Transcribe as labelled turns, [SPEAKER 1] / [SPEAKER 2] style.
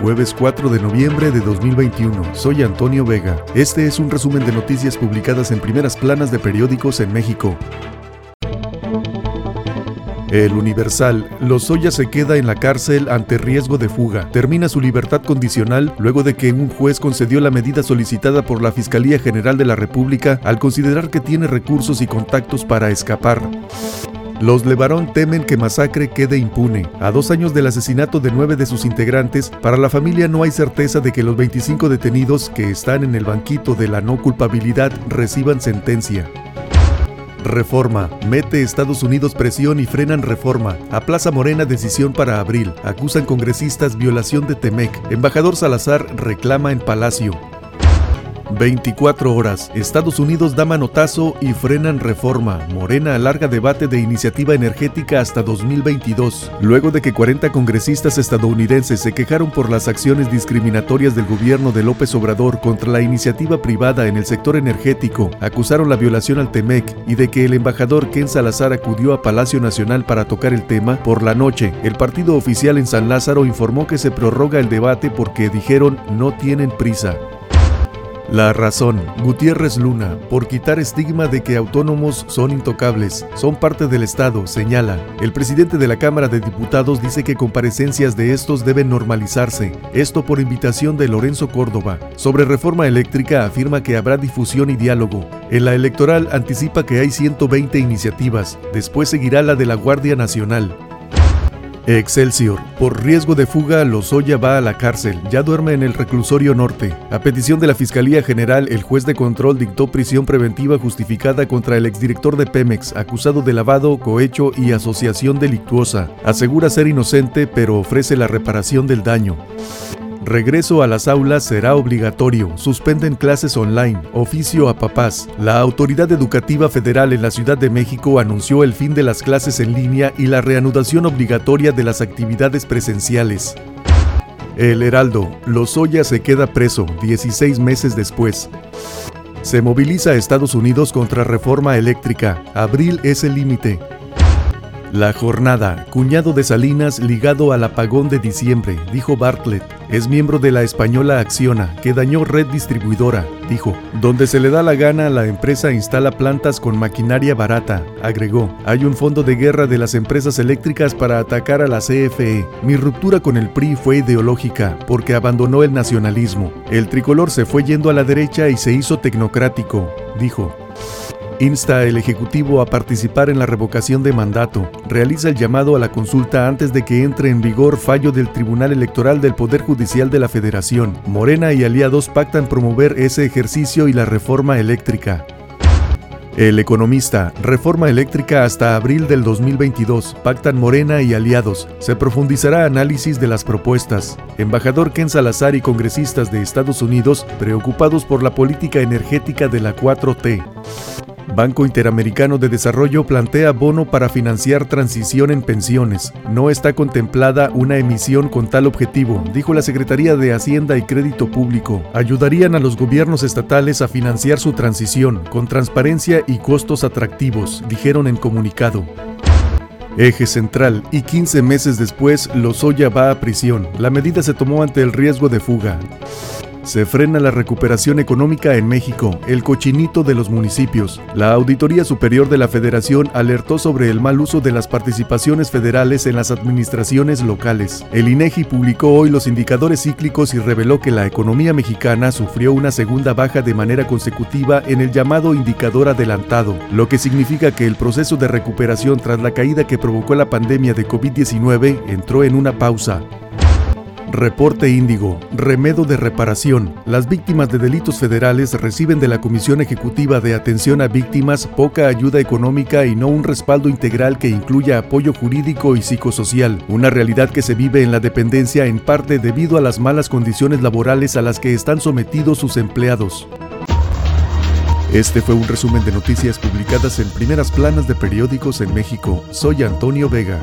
[SPEAKER 1] Jueves 4 de noviembre de 2021. Soy Antonio Vega. Este es un resumen de noticias publicadas en primeras planas de periódicos en México. El Universal. Lozoya se queda en la cárcel ante riesgo de fuga. Termina su libertad condicional luego de que un juez concedió la medida solicitada por la Fiscalía General de la República al considerar que tiene recursos y contactos para escapar. Los Levarón temen que Masacre quede impune. A dos años del asesinato de nueve de sus integrantes, para la familia no hay certeza de que los 25 detenidos que están en el banquito de la no culpabilidad reciban sentencia. Reforma. Mete Estados Unidos presión y frenan reforma. A Plaza Morena decisión para abril. Acusan congresistas violación de Temec. Embajador Salazar reclama en Palacio. 24 horas. Estados Unidos da manotazo y frenan reforma. Morena alarga debate de iniciativa energética hasta 2022. Luego de que 40 congresistas estadounidenses se quejaron por las acciones discriminatorias del gobierno de López Obrador contra la iniciativa privada en el sector energético, acusaron la violación al TEMEC y de que el embajador Ken Salazar acudió a Palacio Nacional para tocar el tema, por la noche, el partido oficial en San Lázaro informó que se prorroga el debate porque dijeron no tienen prisa. La razón, Gutiérrez Luna, por quitar estigma de que autónomos son intocables, son parte del Estado, señala. El presidente de la Cámara de Diputados dice que comparecencias de estos deben normalizarse, esto por invitación de Lorenzo Córdoba. Sobre reforma eléctrica afirma que habrá difusión y diálogo. En la electoral anticipa que hay 120 iniciativas, después seguirá la de la Guardia Nacional. Excelsior. Por riesgo de fuga, Lozoya va a la cárcel. Ya duerme en el reclusorio norte. A petición de la Fiscalía General, el juez de control dictó prisión preventiva justificada contra el exdirector de Pemex, acusado de lavado, cohecho y asociación delictuosa. Asegura ser inocente, pero ofrece la reparación del daño. Regreso a las aulas será obligatorio. Suspenden clases online. Oficio a papás. La Autoridad Educativa Federal en la Ciudad de México anunció el fin de las clases en línea y la reanudación obligatoria de las actividades presenciales. El Heraldo. Lozoya se queda preso 16 meses después. Se moviliza a Estados Unidos contra reforma eléctrica. Abril es el límite. La jornada, cuñado de Salinas ligado al apagón de diciembre, dijo Bartlett. Es miembro de la española Acciona, que dañó red distribuidora, dijo. Donde se le da la gana, la empresa instala plantas con maquinaria barata, agregó. Hay un fondo de guerra de las empresas eléctricas para atacar a la CFE. Mi ruptura con el PRI fue ideológica, porque abandonó el nacionalismo. El tricolor se fue yendo a la derecha y se hizo tecnocrático, dijo. Insta al Ejecutivo a participar en la revocación de mandato. Realiza el llamado a la consulta antes de que entre en vigor fallo del Tribunal Electoral del Poder Judicial de la Federación. Morena y aliados pactan promover ese ejercicio y la reforma eléctrica. El economista, reforma eléctrica hasta abril del 2022, pactan Morena y aliados. Se profundizará análisis de las propuestas. Embajador Ken Salazar y congresistas de Estados Unidos preocupados por la política energética de la 4T. Banco Interamericano de Desarrollo plantea bono para financiar transición en pensiones. No está contemplada una emisión con tal objetivo, dijo la Secretaría de Hacienda y Crédito Público. Ayudarían a los gobiernos estatales a financiar su transición con transparencia y costos atractivos, dijeron en comunicado. Eje central y 15 meses después Lozoya va a prisión. La medida se tomó ante el riesgo de fuga. Se frena la recuperación económica en México, el cochinito de los municipios. La Auditoría Superior de la Federación alertó sobre el mal uso de las participaciones federales en las administraciones locales. El INEGI publicó hoy los indicadores cíclicos y reveló que la economía mexicana sufrió una segunda baja de manera consecutiva en el llamado indicador adelantado, lo que significa que el proceso de recuperación tras la caída que provocó la pandemia de COVID-19 entró en una pausa. Reporte Índigo, remedo de reparación. Las víctimas de delitos federales reciben de la Comisión Ejecutiva de Atención a Víctimas poca ayuda económica y no un respaldo integral que incluya apoyo jurídico y psicosocial, una realidad que se vive en la dependencia en parte debido a las malas condiciones laborales a las que están sometidos sus empleados. Este fue un resumen de noticias publicadas en primeras planas de periódicos en México. Soy Antonio Vega.